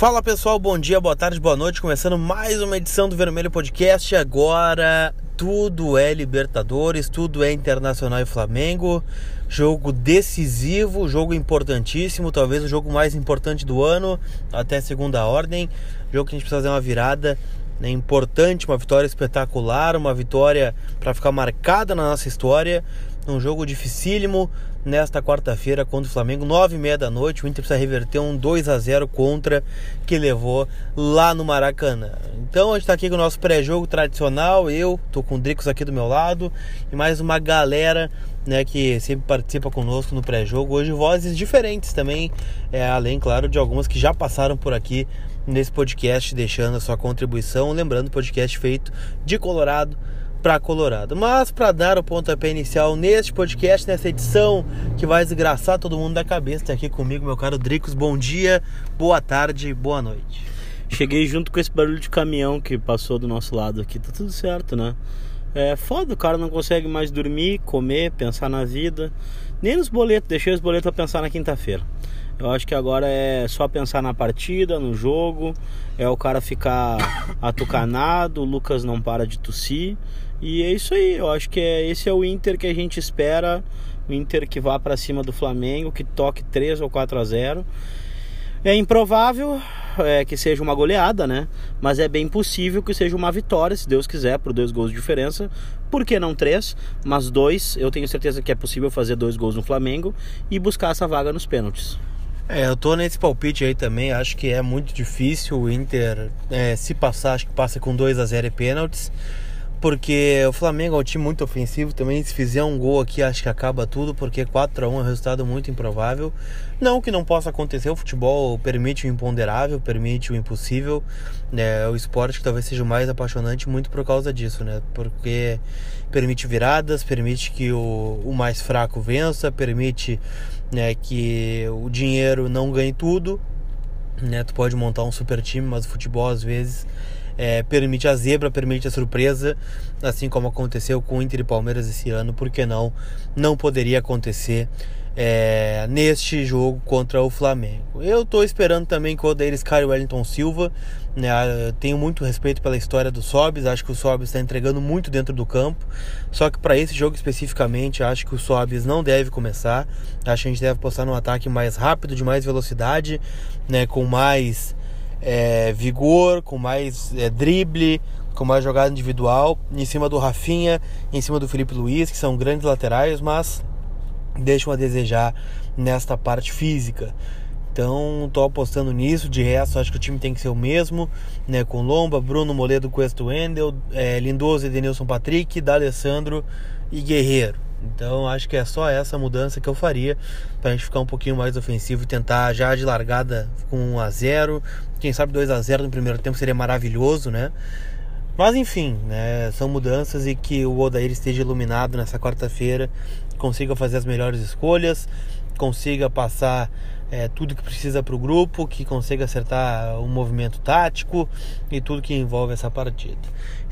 Fala pessoal, bom dia, boa tarde, boa noite. Começando mais uma edição do Vermelho Podcast. Agora tudo é Libertadores, tudo é Internacional e Flamengo. Jogo decisivo, jogo importantíssimo, talvez o jogo mais importante do ano, até segunda ordem. Jogo que a gente precisa fazer uma virada né, importante, uma vitória espetacular, uma vitória para ficar marcada na nossa história. Um jogo dificílimo nesta quarta-feira contra o Flamengo, nove e meia da noite. O Inter precisa reverter um 2 a 0 contra que levou lá no Maracanã. Então a gente está aqui com o nosso pré-jogo tradicional. Eu tô com o Dricos aqui do meu lado e mais uma galera né, que sempre participa conosco no pré-jogo. Hoje vozes diferentes também, é, além, claro, de algumas que já passaram por aqui nesse podcast, deixando a sua contribuição. Lembrando, podcast feito de Colorado para Colorado. Mas para dar o pontapé inicial neste podcast, nessa edição que vai desgraçar todo mundo da cabeça, tá aqui comigo meu caro Dricos. Bom dia, boa tarde, boa noite. Cheguei junto com esse barulho de caminhão que passou do nosso lado aqui. Tá tudo certo, né? É foda, o cara não consegue mais dormir, comer, pensar na vida. Nem nos boletos, deixei os boletos a pensar na quinta-feira. Eu acho que agora é só pensar na partida, no jogo, é o cara ficar atucanado, o Lucas não para de tossir. E é isso aí, eu acho que é, esse é o Inter que a gente espera, o Inter que vá para cima do Flamengo, que toque 3 ou 4 a 0. É improvável é, que seja uma goleada, né? Mas é bem possível que seja uma vitória, se Deus quiser, por dois gols de diferença. Por que não três? Mas dois, eu tenho certeza que é possível fazer dois gols no Flamengo e buscar essa vaga nos pênaltis. É, eu tô nesse palpite aí também. Acho que é muito difícil o Inter é, se passar. Acho que passa com 2 a 0 e pênaltis porque o Flamengo é um time muito ofensivo também. Se fizer um gol aqui, acho que acaba tudo, porque 4 a 1 é um resultado muito improvável. Não que não possa acontecer, o futebol permite o imponderável, permite o impossível. É o esporte que talvez seja o mais apaixonante muito por causa disso, né? Porque permite viradas, permite que o, o mais fraco vença, permite né, que o dinheiro não ganhe tudo. Né? Tu pode montar um super time, mas o futebol às vezes é, permite a zebra, permite a surpresa, assim como aconteceu com o Inter e Palmeiras esse ano, por que não? Não poderia acontecer é, neste jogo contra o Flamengo. Eu estou esperando também que o Odair Sky Wellington Silva, né, tenho muito respeito pela história do Sobis, acho que o Sobis está entregando muito dentro do campo, só que para esse jogo especificamente, acho que o Sobis não deve começar, acho que a gente deve postar num ataque mais rápido, de mais velocidade, né, com mais é, vigor, com mais é, drible, com mais jogada individual, em cima do Rafinha, em cima do Felipe Luiz, que são grandes laterais, mas deixam a desejar nesta parte física. Então, estou apostando nisso. De resto, acho que o time tem que ser o mesmo, né? Com Lomba, Bruno Moledo, Cuesto Wendel, é, Lindoso, Edenilson Patrick, D'Alessandro e Guerreiro. Então acho que é só essa mudança que eu faria para a gente ficar um pouquinho mais ofensivo e tentar já de largada com 1 a 0 Quem sabe 2 a 0 no primeiro tempo seria maravilhoso, né? Mas enfim, né, são mudanças e que o Odair esteja iluminado nessa quarta-feira, consiga fazer as melhores escolhas, consiga passar é, tudo que precisa para o grupo, que consiga acertar o movimento tático e tudo que envolve essa partida.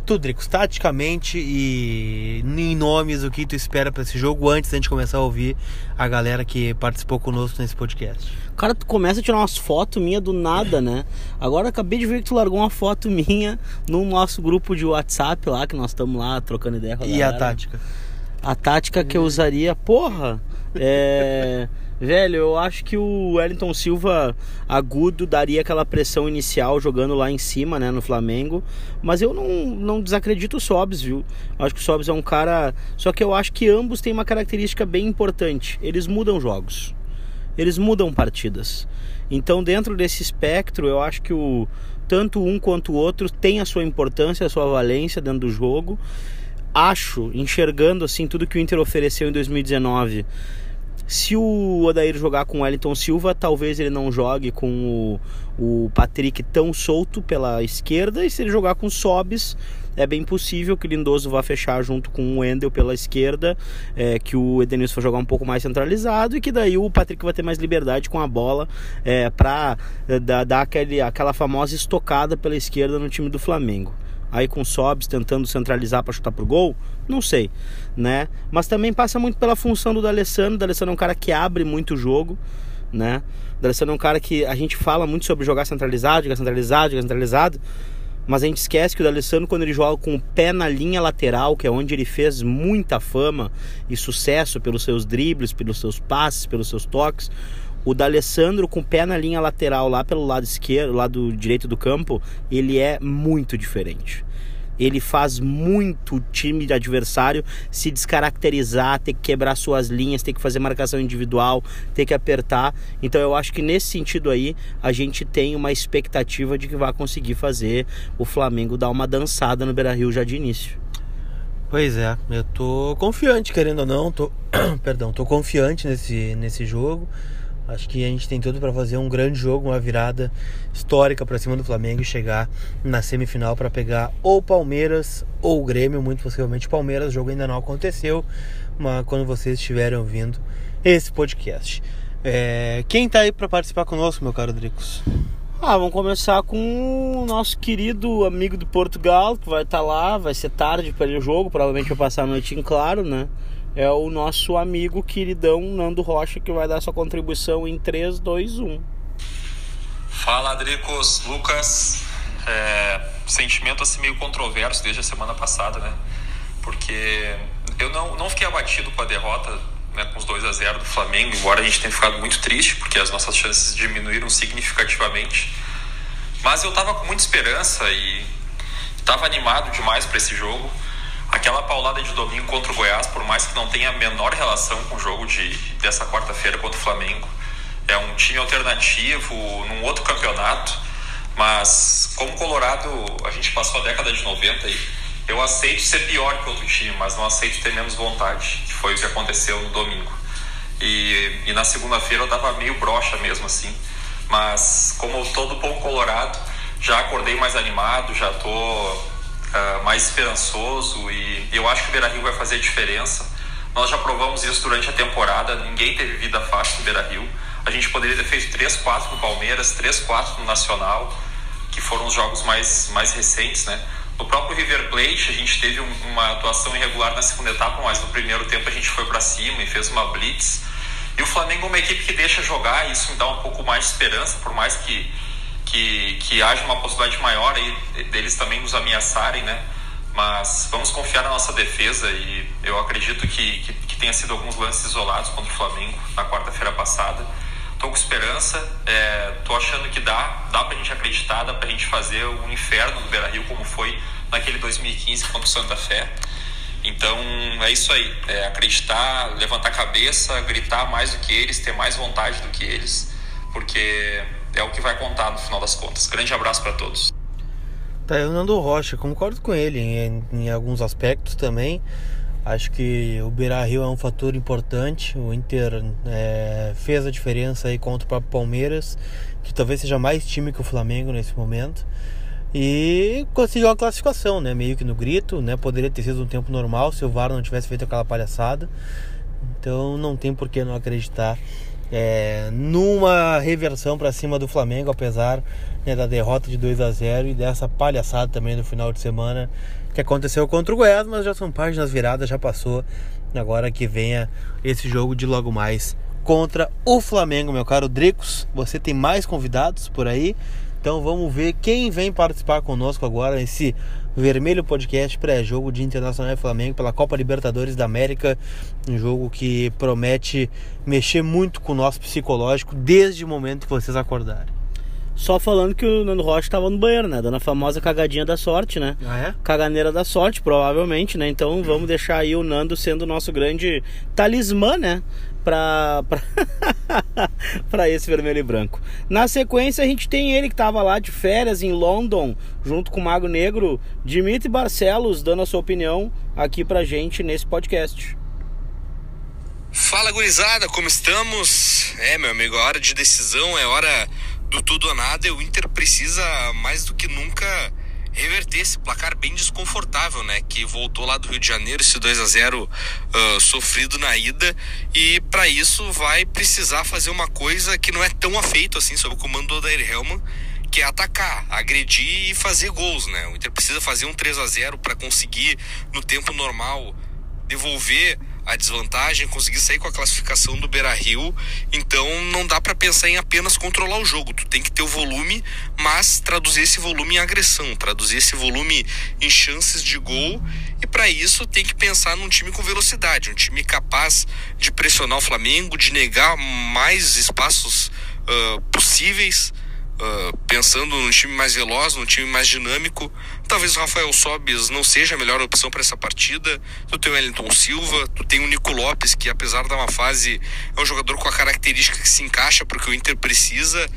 Tudricos, taticamente e em nomes, o que tu espera para esse jogo antes da gente começar a ouvir a galera que participou conosco nesse podcast? Cara, tu começa a tirar umas fotos minha do nada, né? Agora acabei de ver que tu largou uma foto minha no nosso grupo de WhatsApp lá, que nós estamos lá trocando ideia com a E a tática? A tática que eu usaria, porra, é. Velho, eu acho que o Wellington Silva agudo daria aquela pressão inicial jogando lá em cima, né, no Flamengo. Mas eu não, não desacredito o Sobs, viu? Eu acho que o Sobs é um cara. Só que eu acho que ambos têm uma característica bem importante: eles mudam jogos, eles mudam partidas. Então, dentro desse espectro, eu acho que o tanto um quanto o outro tem a sua importância, a sua valência dentro do jogo. Acho, enxergando assim tudo que o Inter ofereceu em 2019 se o Odair jogar com o Wellington Silva, talvez ele não jogue com o, o Patrick tão solto pela esquerda. E se ele jogar com o Sobis, é bem possível que o Lindoso vá fechar junto com o Wendel pela esquerda, é, que o Edenilson vai jogar um pouco mais centralizado e que daí o Patrick vai ter mais liberdade com a bola é, para é, dar, dar aquele, aquela famosa estocada pela esquerda no time do Flamengo aí com Sobs tentando centralizar para chutar pro gol, não sei, né? Mas também passa muito pela função do D'Alessandro, o D'Alessandro é um cara que abre muito o jogo, né? O D'Alessandro é um cara que a gente fala muito sobre jogar centralizado, jogar centralizado, jogar centralizado, mas a gente esquece que o D'Alessandro quando ele joga com o pé na linha lateral, que é onde ele fez muita fama e sucesso pelos seus dribles, pelos seus passes, pelos seus toques, o D'Alessandro com o pé na linha lateral lá pelo lado esquerdo, lado direito do campo, ele é muito diferente ele faz muito time adversário se descaracterizar, ter que quebrar suas linhas, ter que fazer marcação individual, ter que apertar. Então eu acho que nesse sentido aí a gente tem uma expectativa de que vai conseguir fazer o Flamengo dar uma dançada no Beira-Rio já de início. Pois é, eu tô confiante, querendo ou não, tô, perdão, tô confiante nesse, nesse jogo. Acho que a gente tem tudo para fazer um grande jogo, uma virada histórica para cima do Flamengo e chegar na semifinal para pegar ou Palmeiras ou Grêmio, muito possivelmente Palmeiras. O jogo ainda não aconteceu, mas quando vocês estiverem ouvindo esse podcast. É... Quem está aí para participar conosco, meu caro Dricos? Ah, vamos começar com o nosso querido amigo do Portugal, que vai estar tá lá, vai ser tarde para o jogo, provavelmente vai passar a noite em claro, né? É o nosso amigo queridão Nando Rocha que vai dar sua contribuição em 3, 2, 1. Fala, Adricos, Lucas. É, sentimento assim meio controverso desde a semana passada, né? Porque eu não, não fiquei abatido com a derrota né, com os 2 a 0 do Flamengo, embora a gente tenha ficado muito triste, porque as nossas chances diminuíram significativamente. Mas eu tava com muita esperança e estava animado demais para esse jogo. Aquela paulada de domingo contra o Goiás, por mais que não tenha a menor relação com o jogo de, dessa quarta-feira contra o Flamengo, é um time alternativo num outro campeonato, mas como Colorado a gente passou a década de 90 aí, eu aceito ser pior que outro time, mas não aceito ter menos vontade, que foi o que aconteceu no domingo. E, e na segunda-feira eu tava meio broxa mesmo assim, mas como todo bom Colorado, já acordei mais animado, já tô uh, mais esperançoso e eu acho que o Beira-Rio vai fazer diferença. Nós já provamos isso durante a temporada, ninguém teve vida fácil no Beira-Rio. A gente poderia ter feito 3, 4 no Palmeiras, 3, 4 no Nacional, que foram os jogos mais, mais recentes, né? No próprio River Plate, a gente teve um, uma atuação irregular na segunda etapa, mas no primeiro tempo a gente foi para cima e fez uma blitz. E o Flamengo é uma equipe que deixa jogar, e isso me dá um pouco mais de esperança, por mais que que, que haja uma possibilidade maior aí deles também nos ameaçarem, né? Mas vamos confiar na nossa defesa e eu acredito que, que, que tenha sido alguns lances isolados contra o Flamengo na quarta-feira passada. Tô com esperança, é, tô achando que dá, dá pra gente acreditar, dá pra gente fazer o inferno do Beira-Rio como foi naquele 2015 contra o Santa Fé. Então é isso aí, é acreditar, levantar a cabeça, gritar mais do que eles, ter mais vontade do que eles, porque é o que vai contar no final das contas. Grande abraço para todos. Tá, eu Nando Rocha, concordo com ele em, em alguns aspectos também. Acho que o Beira Rio é um fator importante. O Inter é, fez a diferença aí contra o próprio Palmeiras, que talvez seja mais time que o Flamengo nesse momento. E conseguiu a classificação, né? Meio que no grito, né? Poderia ter sido um tempo normal se o VAR não tivesse feito aquela palhaçada. Então não tem por que não acreditar é, numa reversão para cima do Flamengo, apesar né, da derrota de 2 a 0 e dessa palhaçada também no final de semana que aconteceu contra o Goiás, mas já são páginas viradas, já passou. Agora que venha esse jogo de logo mais contra o Flamengo, meu caro Dricos. Você tem mais convidados por aí, então vamos ver quem vem participar conosco agora nesse Vermelho Podcast pré-jogo de Internacional e Flamengo pela Copa Libertadores da América. Um jogo que promete mexer muito com o nosso psicológico desde o momento que vocês acordarem. Só falando que o Nando Rocha estava no banheiro, né? Dando a famosa cagadinha da sorte, né? Ah, é? Caganeira da sorte, provavelmente, né? Então vamos deixar aí o Nando sendo o nosso grande talismã, né? Para para esse vermelho e branco. Na sequência a gente tem ele que estava lá de férias em London, junto com o Mago Negro, Dimitri Barcelos, dando a sua opinião aqui pra gente nesse podcast. Fala gurizada, como estamos? É, meu amigo, a hora de decisão é hora do tudo ou nada o Inter precisa mais do que nunca reverter esse placar bem desconfortável, né? Que voltou lá do Rio de Janeiro, esse 2 a 0 uh, ah, sofrido na ida. E para isso vai precisar fazer uma coisa que não é tão afeito assim sob o comando do Odair que é atacar, agredir e fazer gols, né? O Inter precisa fazer um 3 a 0 para conseguir no tempo normal devolver a desvantagem, conseguir sair com a classificação do Beira Rio. Então não dá para pensar em apenas controlar o jogo. Tu tem que ter o volume, mas traduzir esse volume em agressão, traduzir esse volume em chances de gol. E para isso tem que pensar num time com velocidade, um time capaz de pressionar o Flamengo, de negar mais espaços uh, possíveis. Uh, pensando num time mais veloz, num time mais dinâmico. Talvez o Rafael Sobis não seja a melhor opção para essa partida. Tu tem o Wellington Silva, tu tem o Nico Lopes, que apesar de uma fase, é um jogador com a característica que se encaixa porque o Inter precisa.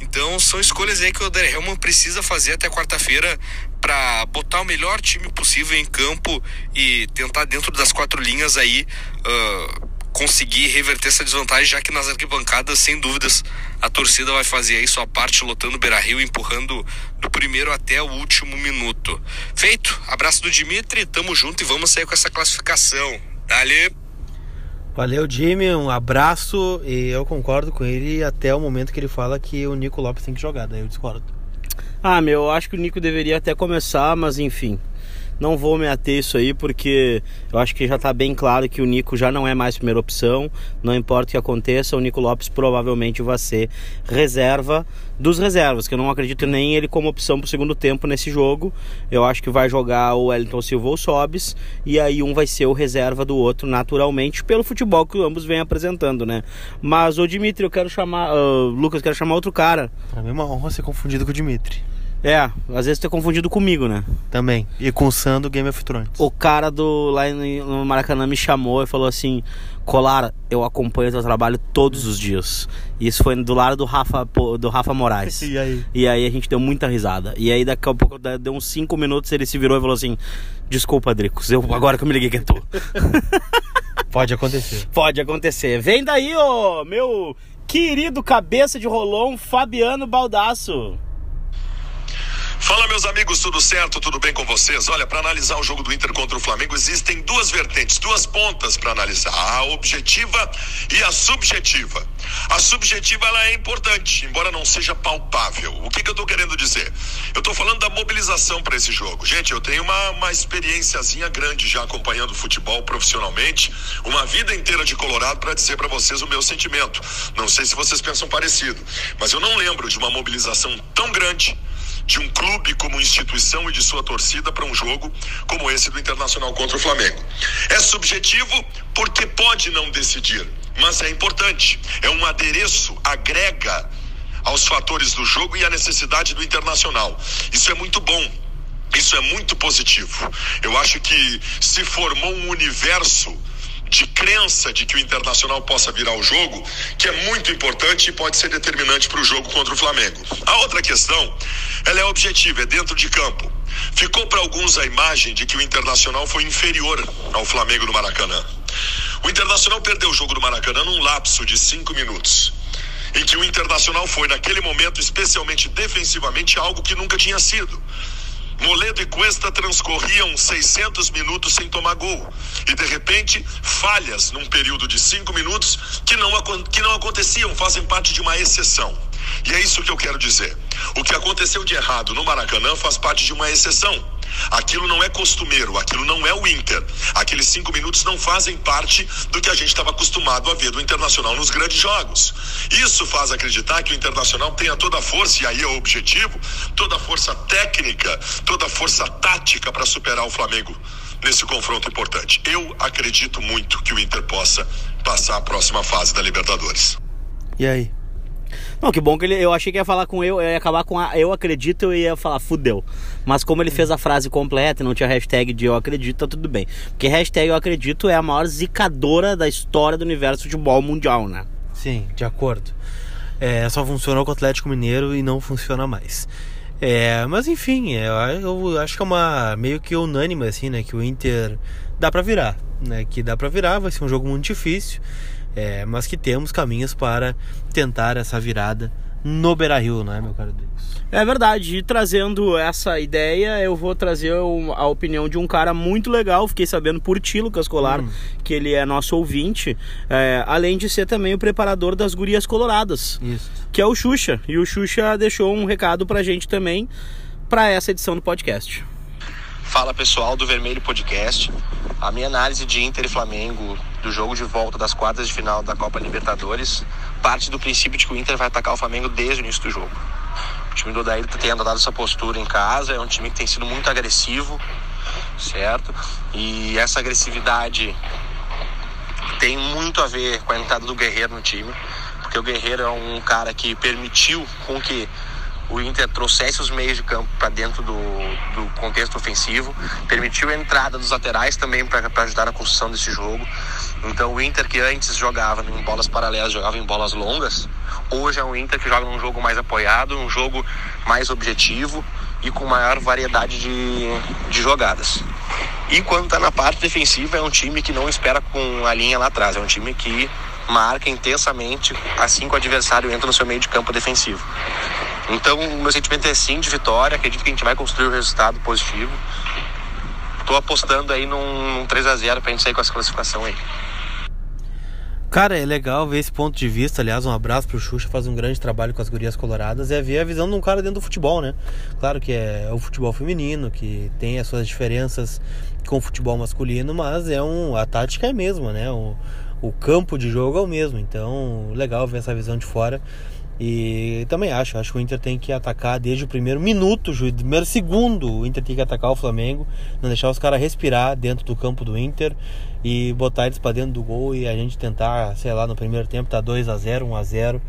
Então são escolhas aí que o Oder Helman precisa fazer até quarta-feira para botar o melhor time possível em campo e tentar dentro das quatro linhas aí uh, conseguir reverter essa desvantagem, já que nas arquibancadas, sem dúvidas, a torcida vai fazer aí sua parte lotando o Beira-Rio, empurrando do primeiro até o último minuto. Feito, abraço do Dimitri, tamo junto e vamos sair com essa classificação. Dali. Valeu, Jimmy, um abraço e eu concordo com ele até o momento que ele fala que o Nico Lopes tem que jogar, daí eu discordo. Ah, meu, eu acho que o Nico deveria até começar, mas enfim. Não vou me ater isso aí porque eu acho que já está bem claro que o Nico já não é mais primeira opção. Não importa o que aconteça, o Nico Lopes provavelmente vai ser reserva dos reservas, que eu não acredito nem ele como opção para o segundo tempo nesse jogo. Eu acho que vai jogar o Wellington Silva ou Sobis e aí um vai ser o reserva do outro naturalmente pelo futebol que ambos vêm apresentando, né? Mas o Dimitri, eu quero chamar, uh, Lucas, quero chamar outro cara. Pra mim é uma honra ser confundido com o Dimitri. É, às vezes tu é confundido comigo, né? Também. E com o Sam do Game of Thrones. O cara do lá no Maracanã me chamou e falou assim: Colar, eu acompanho teu trabalho todos os dias. E isso foi do lado do Rafa, do Rafa Moraes. E aí? E aí a gente deu muita risada. E aí daqui a pouco, deu uns 5 minutos, ele se virou e falou assim: Desculpa, Dricos, eu, agora que eu me liguei que é tu. Pode acontecer. Pode acontecer. Vem daí, ô meu querido cabeça de rolão, Fabiano Baldasso. Fala, meus amigos, tudo certo? Tudo bem com vocês? Olha, para analisar o jogo do Inter contra o Flamengo, existem duas vertentes, duas pontas para analisar: a objetiva e a subjetiva. A subjetiva ela é importante, embora não seja palpável. O que, que eu estou querendo dizer? Eu estou falando da mobilização para esse jogo. Gente, eu tenho uma, uma experiênciazinha grande já acompanhando futebol profissionalmente, uma vida inteira de Colorado para dizer para vocês o meu sentimento. Não sei se vocês pensam parecido, mas eu não lembro de uma mobilização tão grande de um clube como instituição e de sua torcida para um jogo como esse do Internacional contra o Flamengo. É subjetivo porque pode não decidir, mas é importante. É um adereço, agrega aos fatores do jogo e à necessidade do Internacional. Isso é muito bom. Isso é muito positivo. Eu acho que se formou um universo de crença de que o Internacional possa virar o jogo, que é muito importante e pode ser determinante para o jogo contra o Flamengo. A outra questão, ela é objetiva, é dentro de campo. Ficou para alguns a imagem de que o Internacional foi inferior ao Flamengo no Maracanã. O Internacional perdeu o jogo do Maracanã num lapso de cinco minutos em que o Internacional foi, naquele momento, especialmente defensivamente, algo que nunca tinha sido. Moledo e Cuesta transcorriam 600 minutos sem tomar gol. E de repente, falhas num período de cinco minutos que não, que não aconteciam, fazem parte de uma exceção. E é isso que eu quero dizer. O que aconteceu de errado no Maracanã faz parte de uma exceção. Aquilo não é costumeiro, aquilo não é o Inter. Aqueles cinco minutos não fazem parte do que a gente estava acostumado a ver do Internacional nos grandes jogos. Isso faz acreditar que o Internacional tenha toda a força, e aí é o objetivo, toda a força técnica, toda a força tática para superar o Flamengo nesse confronto importante. Eu acredito muito que o Inter possa passar a próxima fase da Libertadores. E aí? Não, que bom que ele. Eu achei que ia falar com eu, eu ia acabar com a eu acredito eu ia falar fudeu. Mas como ele fez a frase completa e não tinha hashtag de eu acredito, tá tudo bem. Porque hashtag eu acredito é a maior zicadora da história do universo futebol mundial, né? Sim, de acordo. É, só funcionou com o Atlético Mineiro e não funciona mais. É, mas enfim, é, eu acho que é uma meio que unânime assim, né, que o Inter dá para virar, né, que dá para virar, vai ser um jogo muito difícil é, mas que temos caminhos para tentar essa virada no Beira Rio, não é, meu caro Deus? É verdade, e trazendo essa ideia, eu vou trazer a opinião de um cara muito legal. Fiquei sabendo por ti, Lucas Colar, hum. que ele é nosso ouvinte, é, além de ser também o preparador das Gurias Coloradas, Isso. que é o Xuxa. E o Xuxa deixou um recado pra gente também para essa edição do podcast. Fala pessoal do Vermelho Podcast. A minha análise de Inter e Flamengo do jogo de volta das quartas de final da Copa Libertadores parte do princípio de que o Inter vai atacar o Flamengo desde o início do jogo. O time do Odair tem adotado essa postura em casa, é um time que tem sido muito agressivo, certo? E essa agressividade tem muito a ver com a entrada do Guerreiro no time, porque o Guerreiro é um cara que permitiu com que o Inter trouxesse os meios de campo para dentro do, do, contexto ofensivo, permitiu a entrada dos laterais também para ajudar na construção desse jogo. Então o Inter que antes jogava em bolas paralelas, jogava em bolas longas, hoje é um Inter que joga num jogo mais apoiado, um jogo mais objetivo e com maior variedade de, de jogadas. E quando está na parte defensiva é um time que não espera com a linha lá atrás, é um time que marca intensamente assim que o adversário entra no seu meio de campo defensivo. Então, o meu sentimento é sim de vitória. Acredito que a gente vai construir um resultado positivo. Estou apostando aí num, num 3 a 0 para a gente sair com essa classificação aí. Cara, é legal ver esse ponto de vista. Aliás, um abraço pro Xuxa, faz um grande trabalho com as gurias coloradas. É ver a visão de um cara dentro do futebol, né? Claro que é o futebol feminino, que tem as suas diferenças com o futebol masculino, mas é um, a tática é a mesma, né? O, o campo de jogo é o mesmo. Então, legal ver essa visão de fora. E também acho, acho que o Inter tem que atacar desde o primeiro minuto, o primeiro segundo, o Inter tem que atacar o Flamengo, não deixar os caras respirar dentro do campo do Inter e botar eles para dentro do gol e a gente tentar, sei lá, no primeiro tempo tá 2 a 0, 1 a 0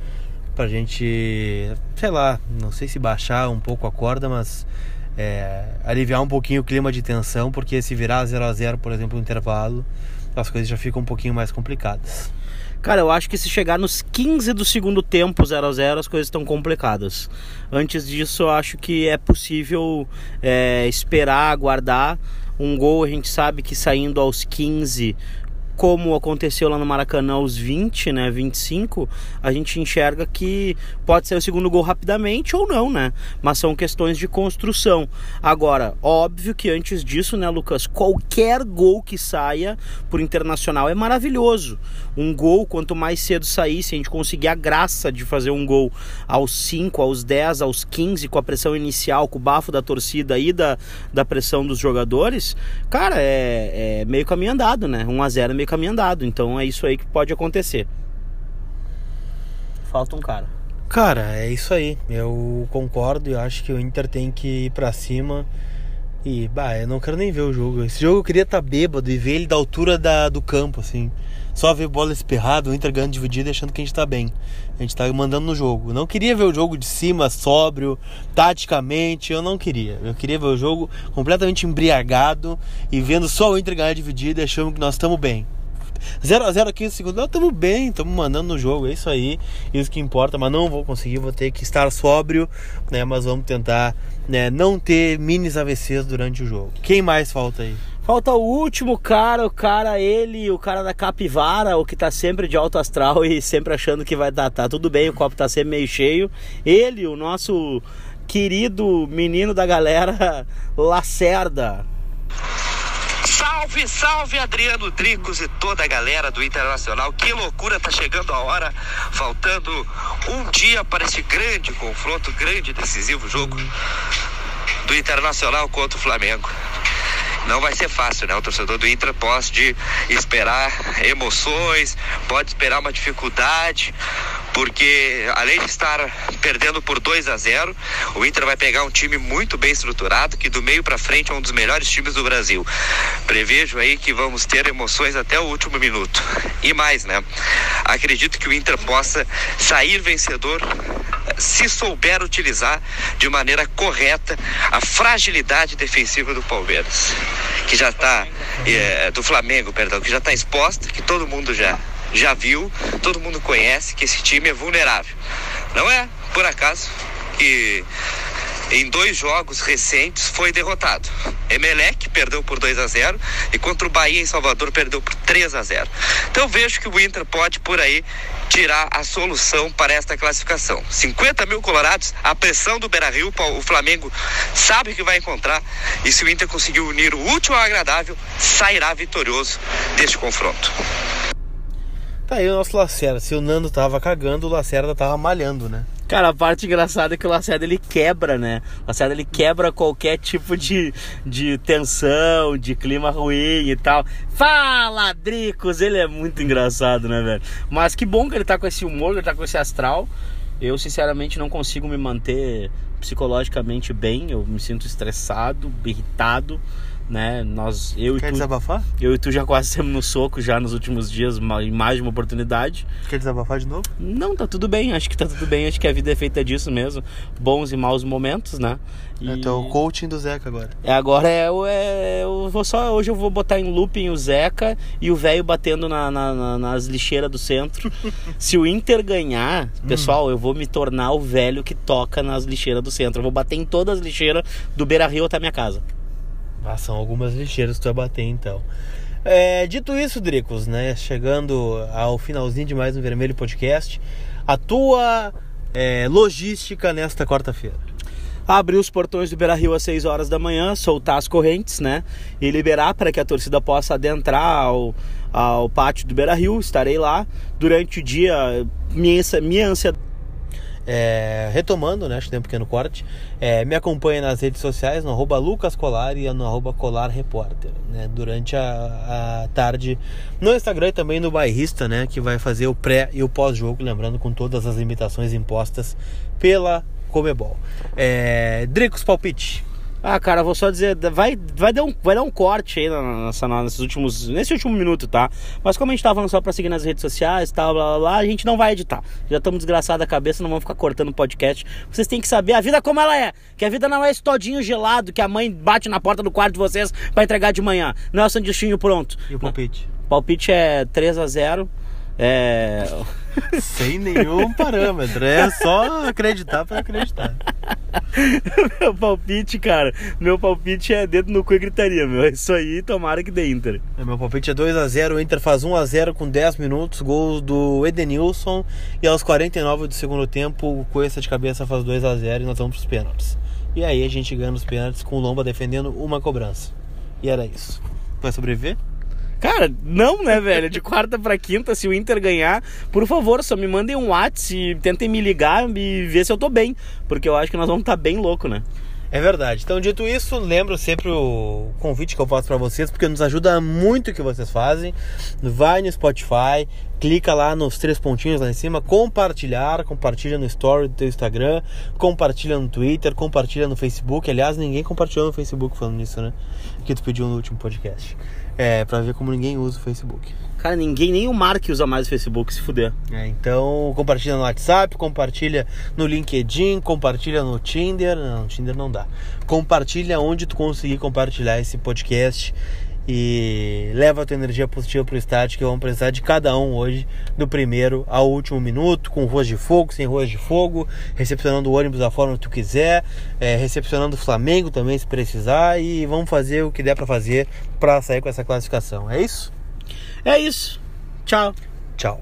pra gente, sei lá, não sei se baixar um pouco a corda, mas é, aliviar um pouquinho o clima de tensão, porque se virar 0 a 0, por exemplo, no intervalo, as coisas já ficam um pouquinho mais complicadas. Cara, eu acho que se chegar nos 15 do segundo tempo 0 a 0 as coisas estão complicadas. Antes disso, eu acho que é possível é, esperar, aguardar. Um gol a gente sabe que saindo aos 15 como aconteceu lá no Maracanã aos 20, né, 25, a gente enxerga que pode ser o segundo gol rapidamente ou não, né? Mas são questões de construção. Agora, óbvio que antes disso, né, Lucas, qualquer gol que saia por internacional é maravilhoso. Um gol, quanto mais cedo sair, se a gente conseguir a graça de fazer um gol aos 5, aos 10, aos 15, com a pressão inicial, com o bafo da torcida e da, da pressão dos jogadores, cara, é, é meio caminho andado, né? 1 a 0 é meio caminho andado. Então é isso aí que pode acontecer. Falta um cara. Cara, é isso aí. Eu concordo e acho que o Inter tem que ir pra cima. E, bah, eu não quero nem ver o jogo. Esse jogo eu queria estar tá bêbado e ver ele da altura da, do campo, assim. Só ver bola esperrada, o Inter ganhando dividido achando que a gente tá bem. A gente tá mandando no jogo. Eu não queria ver o jogo de cima, sóbrio, taticamente. Eu não queria. Eu queria ver o jogo completamente embriagado e vendo só o Inter ganhar dividido e achando que nós estamos bem. 0 a 0 aqui no segundo, nós estamos bem, estamos mandando no jogo, é isso aí, isso que importa, mas não vou conseguir, vou ter que estar sóbrio, né? Mas vamos tentar né, não ter minis AVCs durante o jogo. Quem mais falta aí? Falta o último cara, o cara, ele, o cara da capivara, o que tá sempre de alto astral e sempre achando que vai dar, tá tudo bem, o copo tá sempre meio cheio. Ele, o nosso querido menino da galera, Lacerda. Salve, salve Adriano Dricos e toda a galera do Internacional. Que loucura, tá chegando a hora, faltando um dia para esse grande confronto, grande decisivo jogo do Internacional contra o Flamengo. Não vai ser fácil, né? O torcedor do Inter pode esperar emoções, pode esperar uma dificuldade, porque além de estar perdendo por 2 a 0, o Inter vai pegar um time muito bem estruturado, que do meio para frente é um dos melhores times do Brasil. Prevejo aí que vamos ter emoções até o último minuto. E mais, né? Acredito que o Inter possa sair vencedor se souber utilizar de maneira correta a fragilidade defensiva do Palmeiras, que já está é, do Flamengo, perdão, que já está exposta, que todo mundo já já viu, todo mundo conhece que esse time é vulnerável. Não é por acaso que em dois jogos recentes foi derrotado. Emelec perdeu por 2 a 0 e contra o Bahia em Salvador perdeu por 3 a 0. Então vejo que o Inter pode por aí tirar a solução para esta classificação. 50 mil colorados, a pressão do Beira Rio, o Flamengo sabe que vai encontrar e se o Inter conseguir unir o útil ao agradável, sairá vitorioso deste confronto. Tá aí o nosso Lacerda. Se o Nando tava cagando, o Lacerda tava malhando, né? Cara, a parte engraçada é que o Lacerda ele quebra, né? O Lacerda ele quebra qualquer tipo de, de tensão, de clima ruim e tal. Fala, Dricos! Ele é muito engraçado, né, velho? Mas que bom que ele tá com esse humor, que ele tá com esse astral. Eu, sinceramente, não consigo me manter psicologicamente bem. Eu me sinto estressado, irritado né? Nós, eu Quer e tu, desabafar? eu e tu já quase temos no soco já nos últimos dias, em mais de uma oportunidade. Quer desabafar de novo? Não, tá tudo bem, acho que tá tudo bem, acho que a vida é feita disso mesmo, bons e maus momentos, né? E é o coaching do Zeca agora. é, agora é, o- é eu vou só hoje eu vou botar em looping o Zeca e o velho batendo na, na- na- nas lixeiras do centro. Se o Inter ganhar, pessoal, eu vou me tornar o velho que toca nas lixeiras do centro. Eu vou bater em todas as lixeiras do Beira Rio até a minha casa. Ah, são algumas lixeiras que tu vai bater então. É, dito isso, Dricos, né? Chegando ao finalzinho de mais um Vermelho Podcast, a tua é, logística nesta quarta-feira. abrir os portões do Beira Rio às 6 horas da manhã, soltar as correntes, né? E liberar para que a torcida possa adentrar ao, ao pátio do Beira Rio. Estarei lá durante o dia. Minha, minha ansiedade. É, retomando, né? Acho que tem um pequeno corte. É, me acompanha nas redes sociais, no arroba e no arroba Colar Repórter, né? Durante a, a tarde no Instagram e também no Bairrista, né? Que vai fazer o pré e o pós-jogo, lembrando com todas as limitações impostas pela Comebol. É, Dricos Palpite. Ah, cara, vou só dizer, vai, vai, dar, um, vai dar um corte aí nessa, nesses últimos, nesse último minuto, tá? Mas como a gente tá falando só pra seguir nas redes sociais e tal, blá, blá, blá, a gente não vai editar. Já estamos desgraçados da cabeça, não vamos ficar cortando o podcast. Vocês têm que saber a vida como ela é. Que a vida não é esse todinho gelado que a mãe bate na porta do quarto de vocês pra entregar de manhã. Não é o sanduichinho pronto. E o palpite? Palpite é 3 a 0 É... Sem nenhum parâmetro. É só acreditar para acreditar. meu palpite, cara, meu palpite é dedo no cu e gritaria, meu. É isso aí, tomara que dê Inter. É, Meu palpite é 2x0, o Inter faz 1x0 com 10 minutos, gol do Edenilson e aos 49 do segundo tempo o Cuesta de cabeça faz 2x0 e nós vamos pros pênaltis. E aí a gente ganha nos pênaltis com o Lomba defendendo uma cobrança. E era isso. Vai sobreviver? Cara, não, né, velho? De quarta pra quinta, se o Inter ganhar, por favor, só me mandem um WhatsApp e tentem me ligar e ver se eu tô bem. Porque eu acho que nós vamos estar bem louco, né? É verdade. Então, dito isso, lembro sempre o convite que eu faço para vocês, porque nos ajuda muito o que vocês fazem. Vai no Spotify, clica lá nos três pontinhos lá em cima, compartilhar, compartilha no story do teu Instagram, compartilha no Twitter, compartilha no Facebook. Aliás, ninguém compartilhou no Facebook falando nisso, né? Que tu pediu no último podcast. É, pra ver como ninguém usa o Facebook. Cara, ninguém, nem o Mark usa mais o Facebook, se fuder. É, então, compartilha no WhatsApp, compartilha no LinkedIn, compartilha no Tinder. Não, no Tinder não dá. Compartilha onde tu conseguir compartilhar esse podcast e leva a tua energia positiva pro estádio que vamos precisar de cada um hoje, do primeiro ao último minuto, com ruas de fogo, sem ruas de fogo, recepcionando o ônibus da forma que tu quiser, é, recepcionando o Flamengo também se precisar e vamos fazer o que der para fazer para sair com essa classificação. É isso? É isso. Tchau. Tchau.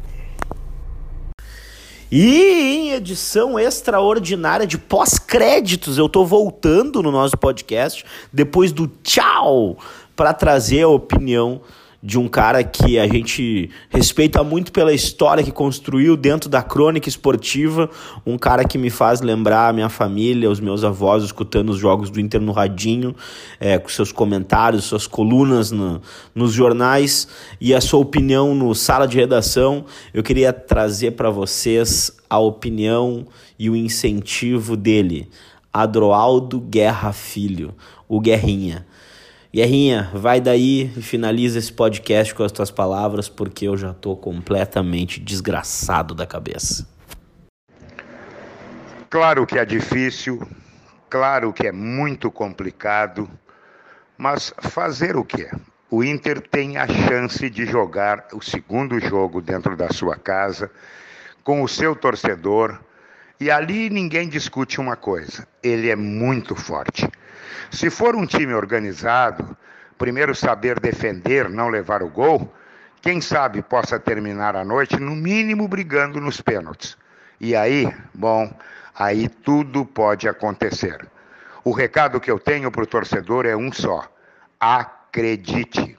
E em edição extraordinária de pós-créditos, eu tô voltando no nosso podcast depois do tchau para trazer a opinião de um cara que a gente respeita muito pela história que construiu dentro da crônica esportiva, um cara que me faz lembrar a minha família, os meus avós escutando os jogos do Inter no radinho, é, com seus comentários, suas colunas no, nos jornais e a sua opinião no sala de redação. Eu queria trazer para vocês a opinião e o incentivo dele, Adroaldo Guerra Filho, o Guerrinha. Guerrinha, vai daí e finaliza esse podcast com as tuas palavras, porque eu já tô completamente desgraçado da cabeça. Claro que é difícil, claro que é muito complicado, mas fazer o quê? O Inter tem a chance de jogar o segundo jogo dentro da sua casa, com o seu torcedor, e ali ninguém discute uma coisa: ele é muito forte. Se for um time organizado, primeiro saber defender, não levar o gol, quem sabe possa terminar a noite, no mínimo, brigando nos pênaltis. E aí, bom, aí tudo pode acontecer. O recado que eu tenho para o torcedor é um só: acredite.